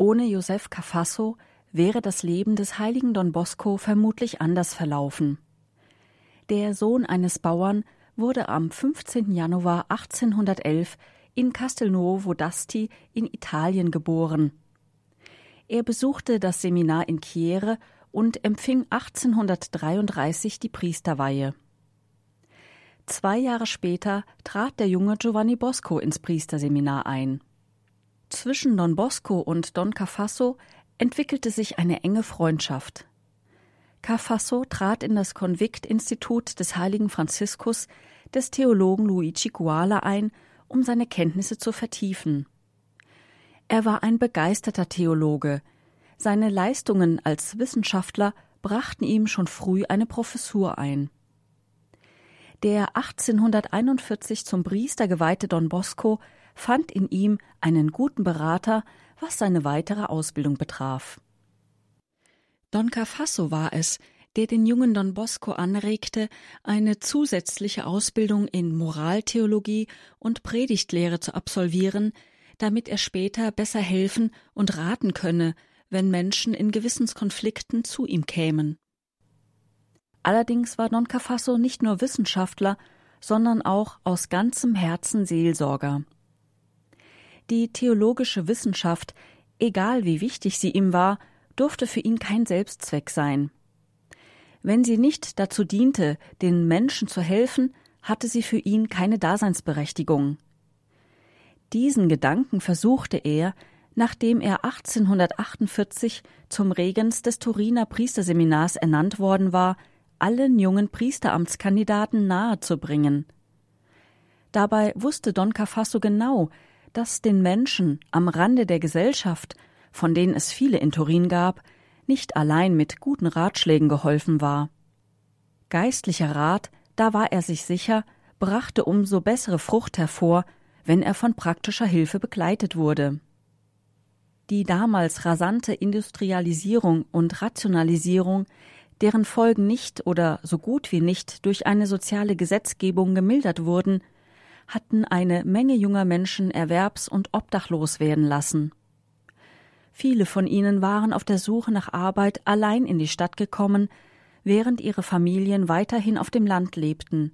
Ohne Josef Cafasso wäre das Leben des heiligen Don Bosco vermutlich anders verlaufen. Der Sohn eines Bauern wurde am 15. Januar 1811 in Castelnuovo d'Asti in Italien geboren. Er besuchte das Seminar in Chiere und empfing 1833 die Priesterweihe. Zwei Jahre später trat der junge Giovanni Bosco ins Priesterseminar ein. Zwischen Don Bosco und Don Cafasso entwickelte sich eine enge Freundschaft. Cafasso trat in das Konviktinstitut des heiligen Franziskus des Theologen Luigi Guala ein, um seine Kenntnisse zu vertiefen. Er war ein begeisterter Theologe. Seine Leistungen als Wissenschaftler brachten ihm schon früh eine Professur ein. Der 1841 zum Priester geweihte Don Bosco fand in ihm einen guten Berater, was seine weitere Ausbildung betraf. Don Cafasso war es, der den jungen Don Bosco anregte, eine zusätzliche Ausbildung in Moraltheologie und Predigtlehre zu absolvieren, damit er später besser helfen und raten könne, wenn Menschen in Gewissenskonflikten zu ihm kämen. Allerdings war Don Cafasso nicht nur Wissenschaftler, sondern auch aus ganzem Herzen Seelsorger. Die theologische Wissenschaft, egal wie wichtig sie ihm war, durfte für ihn kein Selbstzweck sein. Wenn sie nicht dazu diente, den Menschen zu helfen, hatte sie für ihn keine Daseinsberechtigung. Diesen Gedanken versuchte er, nachdem er 1848 zum Regens des Turiner Priesterseminars ernannt worden war, allen jungen Priesteramtskandidaten nahezubringen. Dabei wusste Don Cafasso genau, dass den Menschen am Rande der Gesellschaft, von denen es viele in Turin gab, nicht allein mit guten Ratschlägen geholfen war. Geistlicher Rat, da war er sich sicher, brachte umso bessere Frucht hervor, wenn er von praktischer Hilfe begleitet wurde. Die damals rasante Industrialisierung und Rationalisierung, deren Folgen nicht oder so gut wie nicht durch eine soziale Gesetzgebung gemildert wurden, hatten eine Menge junger Menschen erwerbs- und obdachlos werden lassen. Viele von ihnen waren auf der Suche nach Arbeit allein in die Stadt gekommen, während ihre Familien weiterhin auf dem Land lebten.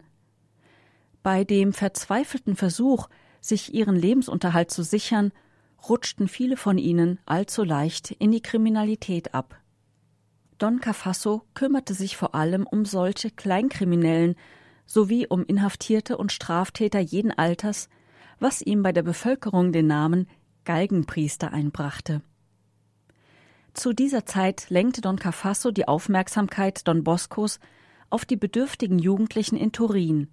Bei dem verzweifelten Versuch, sich ihren Lebensunterhalt zu sichern, rutschten viele von ihnen allzu leicht in die Kriminalität ab. Don Cafasso kümmerte sich vor allem um solche Kleinkriminellen sowie um Inhaftierte und Straftäter jeden Alters, was ihm bei der Bevölkerung den Namen Galgenpriester einbrachte. Zu dieser Zeit lenkte Don Cafasso die Aufmerksamkeit Don Boscos auf die bedürftigen Jugendlichen in Turin.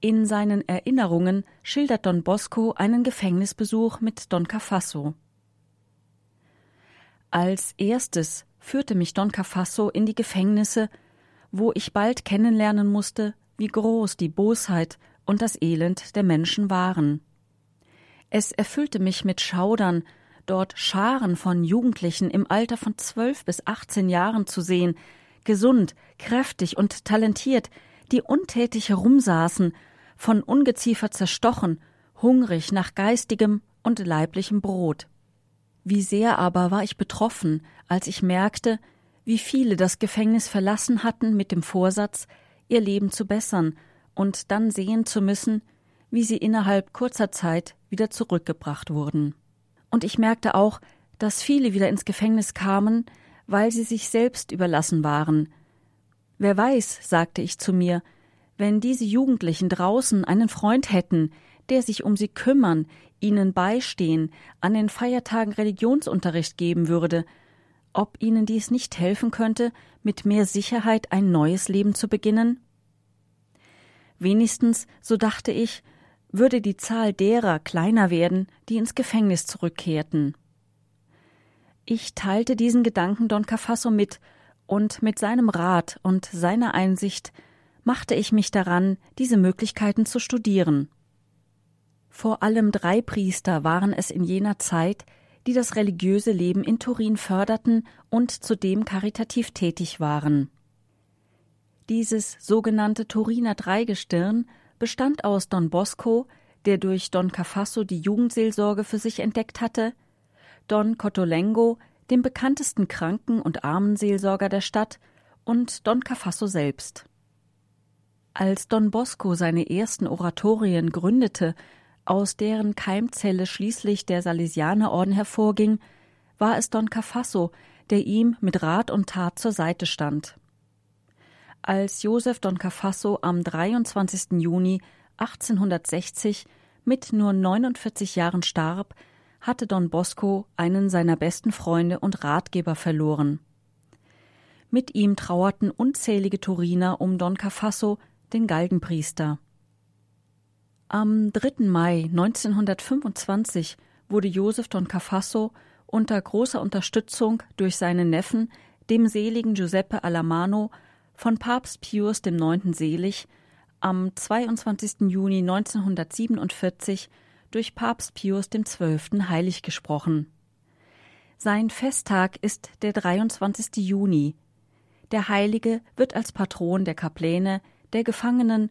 In seinen Erinnerungen schildert Don Bosco einen Gefängnisbesuch mit Don Cafasso. Als erstes führte mich Don Cafasso in die Gefängnisse, wo ich bald kennenlernen musste, wie groß die Bosheit und das Elend der Menschen waren. Es erfüllte mich mit Schaudern, dort Scharen von Jugendlichen im Alter von zwölf bis achtzehn Jahren zu sehen, gesund, kräftig und talentiert, die untätig herumsaßen, von Ungeziefer zerstochen, hungrig nach geistigem und leiblichem Brot. Wie sehr aber war ich betroffen, als ich merkte, wie viele das Gefängnis verlassen hatten mit dem Vorsatz, ihr Leben zu bessern und dann sehen zu müssen, wie sie innerhalb kurzer Zeit wieder zurückgebracht wurden und ich merkte auch, dass viele wieder ins Gefängnis kamen, weil sie sich selbst überlassen waren. Wer weiß, sagte ich zu mir, wenn diese Jugendlichen draußen einen Freund hätten, der sich um sie kümmern, ihnen beistehen, an den Feiertagen Religionsunterricht geben würde, ob ihnen dies nicht helfen könnte, mit mehr Sicherheit ein neues Leben zu beginnen? Wenigstens, so dachte ich, würde die Zahl derer kleiner werden, die ins Gefängnis zurückkehrten. Ich teilte diesen Gedanken Don Cafasso mit, und mit seinem Rat und seiner Einsicht machte ich mich daran, diese Möglichkeiten zu studieren. Vor allem drei Priester waren es in jener Zeit, die das religiöse Leben in Turin förderten und zudem karitativ tätig waren. Dieses sogenannte Turiner Dreigestirn bestand aus Don Bosco, der durch Don Cafasso die Jugendseelsorge für sich entdeckt hatte, Don Cotolengo, dem bekanntesten Kranken- und Armenseelsorger der Stadt, und Don Cafasso selbst. Als Don Bosco seine ersten Oratorien gründete, aus deren Keimzelle schließlich der Salesianerorden hervorging, war es Don Cafasso, der ihm mit Rat und Tat zur Seite stand. Als Josef Don Cafasso am 23. Juni 1860 mit nur 49 Jahren starb, hatte Don Bosco einen seiner besten Freunde und Ratgeber verloren. Mit ihm trauerten unzählige Turiner um Don Cafasso, den Galgenpriester. Am 3. Mai 1925 wurde Josef Don Cafasso unter großer Unterstützung durch seinen Neffen, dem seligen Giuseppe Alamano, von Papst Pius IX. selig, am 22. Juni 1947 durch Papst Pius XII. heilig gesprochen. Sein Festtag ist der 23. Juni. Der Heilige wird als Patron der Kapläne, der Gefangenen